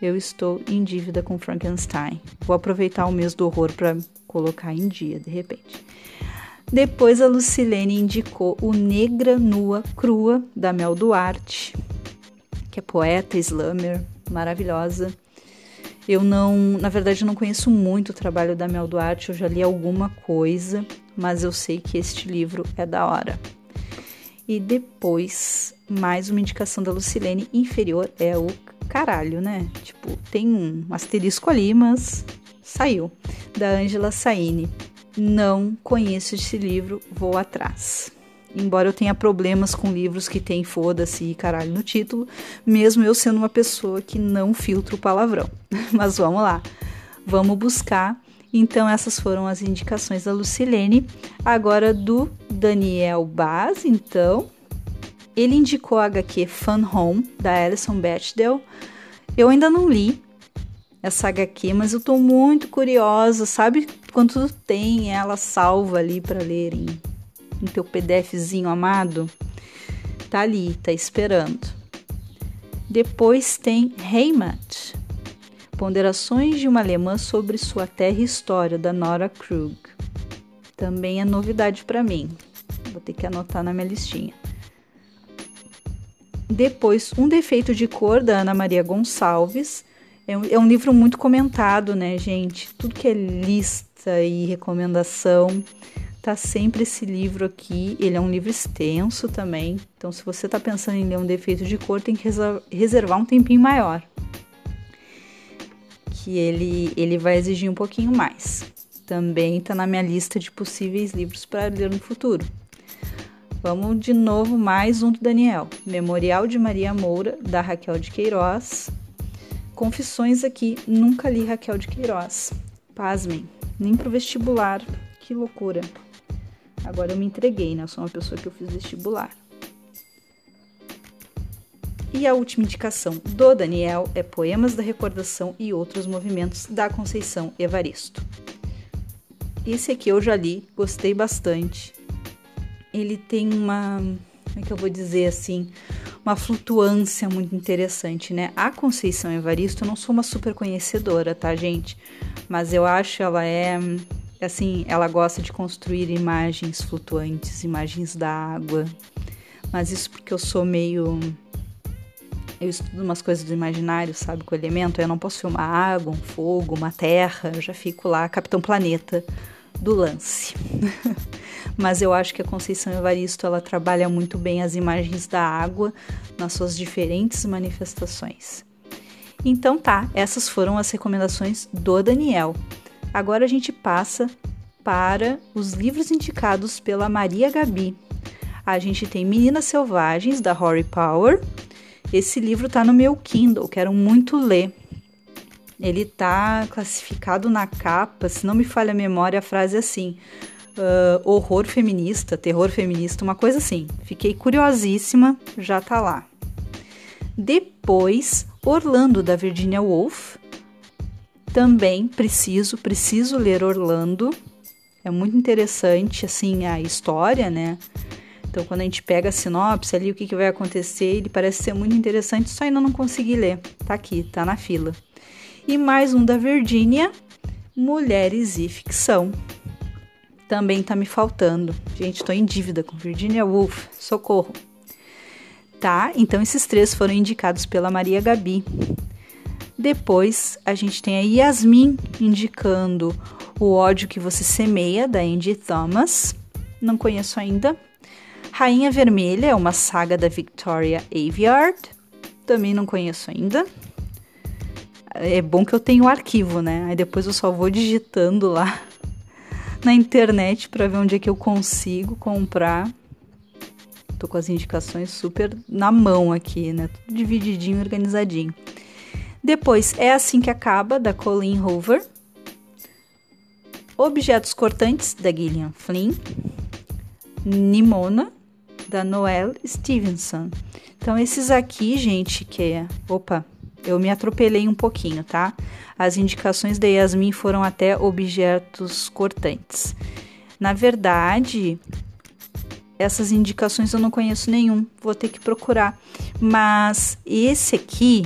Eu estou em dívida com Frankenstein. Vou aproveitar o mês do horror para colocar em dia, de repente. Depois a Lucilene indicou o Negra Nua Crua, da Mel Duarte, que é poeta, slammer, maravilhosa. Eu não, na verdade, não conheço muito o trabalho da Mel Duarte, eu já li alguma coisa, mas eu sei que este livro é da hora. E depois, mais uma indicação da Lucilene inferior é o caralho, né? Tipo, tem um asterisco ali, mas saiu. Da Angela Saini. Não conheço esse livro, vou atrás. Embora eu tenha problemas com livros que tem foda-se e caralho no título, mesmo eu sendo uma pessoa que não filtra o palavrão. (laughs) Mas vamos lá. Vamos buscar então, essas foram as indicações da Lucilene. Agora, do Daniel Baz, então, ele indicou a HQ Fun Home, da Alison Bechdel. Eu ainda não li essa HQ, mas eu tô muito curiosa. Sabe quando tu tem ela salva ali para ler em, em teu PDFzinho amado? Tá ali, tá esperando. Depois tem Heimat, Ponderações de uma Alemã sobre sua terra e história, da Nora Krug. Também é novidade para mim. Vou ter que anotar na minha listinha. Depois, Um Defeito de Cor, da Ana Maria Gonçalves. É um, é um livro muito comentado, né, gente? Tudo que é lista e recomendação tá sempre esse livro aqui. Ele é um livro extenso também. Então, se você tá pensando em ler um defeito de cor, tem que reservar um tempinho maior que ele, ele vai exigir um pouquinho mais. Também está na minha lista de possíveis livros para ler no futuro. Vamos de novo mais um do Daniel. Memorial de Maria Moura, da Raquel de Queiroz. Confissões aqui, nunca li Raquel de Queiroz. Pasmem, nem pro vestibular. Que loucura. Agora eu me entreguei, né? Eu sou uma pessoa que eu fiz vestibular. E a última indicação do Daniel é Poemas da Recordação e Outros Movimentos da Conceição Evaristo. Esse aqui eu já li, gostei bastante. Ele tem uma, como é que eu vou dizer assim, uma flutuância muito interessante, né? A Conceição Evaristo, eu não sou uma super conhecedora, tá, gente? Mas eu acho ela é assim, ela gosta de construir imagens flutuantes, imagens da água. Mas isso porque eu sou meio eu estudo umas coisas do imaginário, sabe, com o elemento, eu não posso uma água, um fogo, uma terra, eu já fico lá, Capitão Planeta do lance. (laughs) Mas eu acho que a Conceição Evaristo ela trabalha muito bem as imagens da água nas suas diferentes manifestações. Então tá, essas foram as recomendações do Daniel. Agora a gente passa para os livros indicados pela Maria Gabi. A gente tem Meninas Selvagens, da Horry Power, esse livro tá no meu Kindle, quero muito ler. Ele tá classificado na capa, se não me falha a memória, a frase é assim: uh, horror feminista, terror feminista, uma coisa assim. Fiquei curiosíssima, já tá lá. Depois, Orlando da Virginia Woolf. Também preciso, preciso ler Orlando. É muito interessante assim a história, né? Então, quando a gente pega a sinopse ali, o que, que vai acontecer, ele parece ser muito interessante, só ainda não consegui ler. Tá aqui, tá na fila. E mais um da Virgínia, Mulheres e Ficção. Também tá me faltando. Gente, tô em dívida com Virginia Woolf. Socorro. Tá? Então, esses três foram indicados pela Maria Gabi. Depois, a gente tem a Yasmin indicando O ódio que você semeia, da Andy Thomas. Não conheço ainda, Rainha Vermelha é uma saga da Victoria Aveyard. Também não conheço ainda. É bom que eu tenho o arquivo, né? Aí depois eu só vou digitando lá na internet para ver onde é que eu consigo comprar. Tô com as indicações super na mão aqui, né? Tudo divididinho, organizadinho. Depois, É Assim Que Acaba, da Colleen Hoover. Objetos Cortantes, da Gillian Flynn. Nimona, da Noel Stevenson. Então, esses aqui, gente, que é. Opa, eu me atropelei um pouquinho, tá? As indicações da Yasmin foram até objetos cortantes. Na verdade, essas indicações eu não conheço nenhum, vou ter que procurar. Mas esse aqui,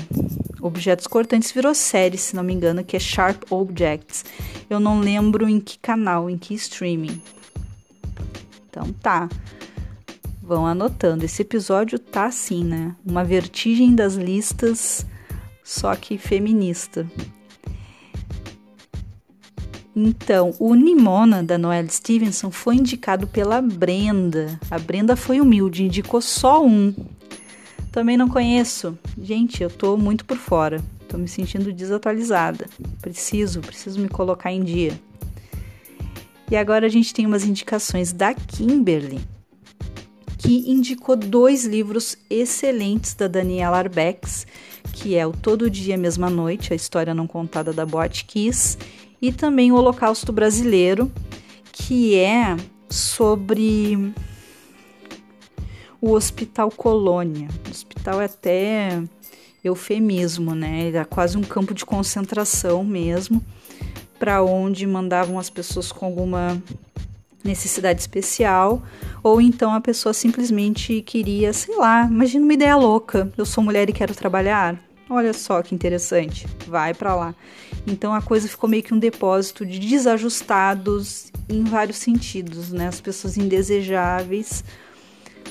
Objetos Cortantes, virou série, se não me engano, que é Sharp Objects. Eu não lembro em que canal, em que streaming. Então tá. Vão anotando. Esse episódio tá assim, né? Uma vertigem das listas, só que feminista. Então, o Nimona da Noelle Stevenson foi indicado pela Brenda. A Brenda foi humilde, indicou só um. Também não conheço. Gente, eu tô muito por fora. Tô me sentindo desatualizada. Preciso, preciso me colocar em dia. E agora a gente tem umas indicações da Kimberly que indicou dois livros excelentes da Daniela Arbex, que é o Todo Dia Mesma Noite, a história não contada da Boate Kiss, e também o Holocausto Brasileiro, que é sobre o Hospital Colônia. O hospital é até eufemismo, né? Era quase um campo de concentração mesmo, para onde mandavam as pessoas com alguma necessidade especial, ou então a pessoa simplesmente queria, sei lá, imagina uma ideia louca, eu sou mulher e quero trabalhar. Olha só que interessante, vai para lá. Então a coisa ficou meio que um depósito de desajustados em vários sentidos, né? As pessoas indesejáveis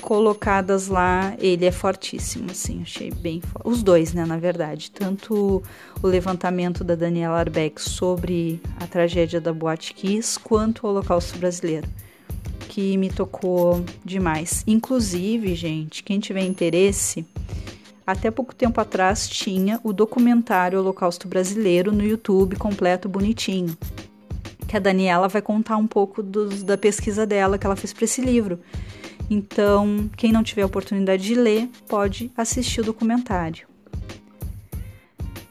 colocadas lá, ele é fortíssimo, assim, achei bem Os dois, né, na verdade. Tanto o levantamento da Daniela Arbeck sobre a tragédia da Boate Kiss, quanto o Holocausto Brasileiro, que me tocou demais. Inclusive, gente, quem tiver interesse, até pouco tempo atrás tinha o documentário Holocausto Brasileiro no YouTube, completo, bonitinho. Que a Daniela vai contar um pouco dos, da pesquisa dela que ela fez para esse livro. Então, quem não tiver oportunidade de ler, pode assistir o documentário.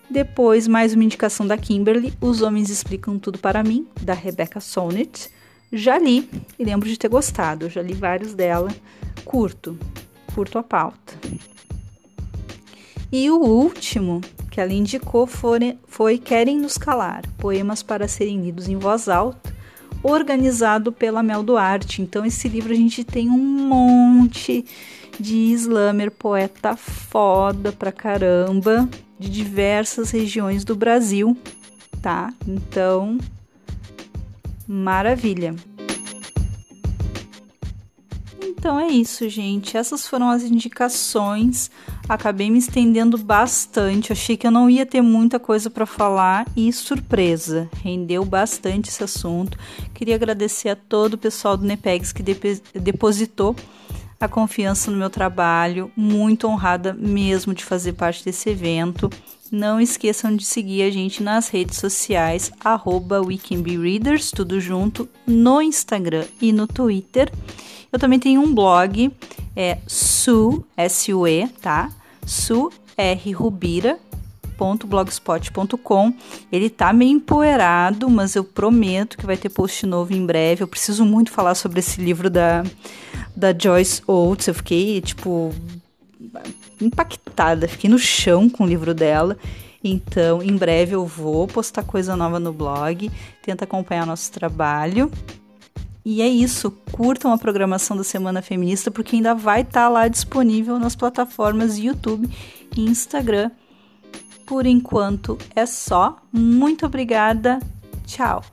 Depois, mais uma indicação da Kimberly, Os Homens Explicam Tudo para Mim, da Rebecca Sonnet. Já li e lembro de ter gostado, já li vários dela. Curto, curto a pauta. E o último que ela indicou foi, foi Querem Nos Calar, poemas para serem lidos em voz alta, organizado pela Mel Duarte. Então, esse livro a gente tem um monte de slammer, poeta foda pra caramba, de diversas regiões do Brasil, tá? Então, maravilha. Então é isso, gente. Essas foram as indicações. Acabei me estendendo bastante. Achei que eu não ia ter muita coisa para falar e surpresa, rendeu bastante esse assunto. Queria agradecer a todo o pessoal do Nepegs que depositou a confiança no meu trabalho. Muito honrada mesmo de fazer parte desse evento. Não esqueçam de seguir a gente nas redes sociais, arroba tudo junto, no Instagram e no Twitter. Eu também tenho um blog, é su, S-U-E, tá? Su R Rubira blogspot.com. Ele tá meio empoeirado, mas eu prometo que vai ter post novo em breve. Eu preciso muito falar sobre esse livro da, da Joyce Oates. Eu fiquei, tipo, impactada, fiquei no chão com o livro dela. Então, em breve eu vou postar coisa nova no blog, tenta acompanhar nosso trabalho. E é isso, curtam a programação da Semana Feminista porque ainda vai estar tá lá disponível nas plataformas YouTube e Instagram. Por enquanto é só. Muito obrigada. Tchau.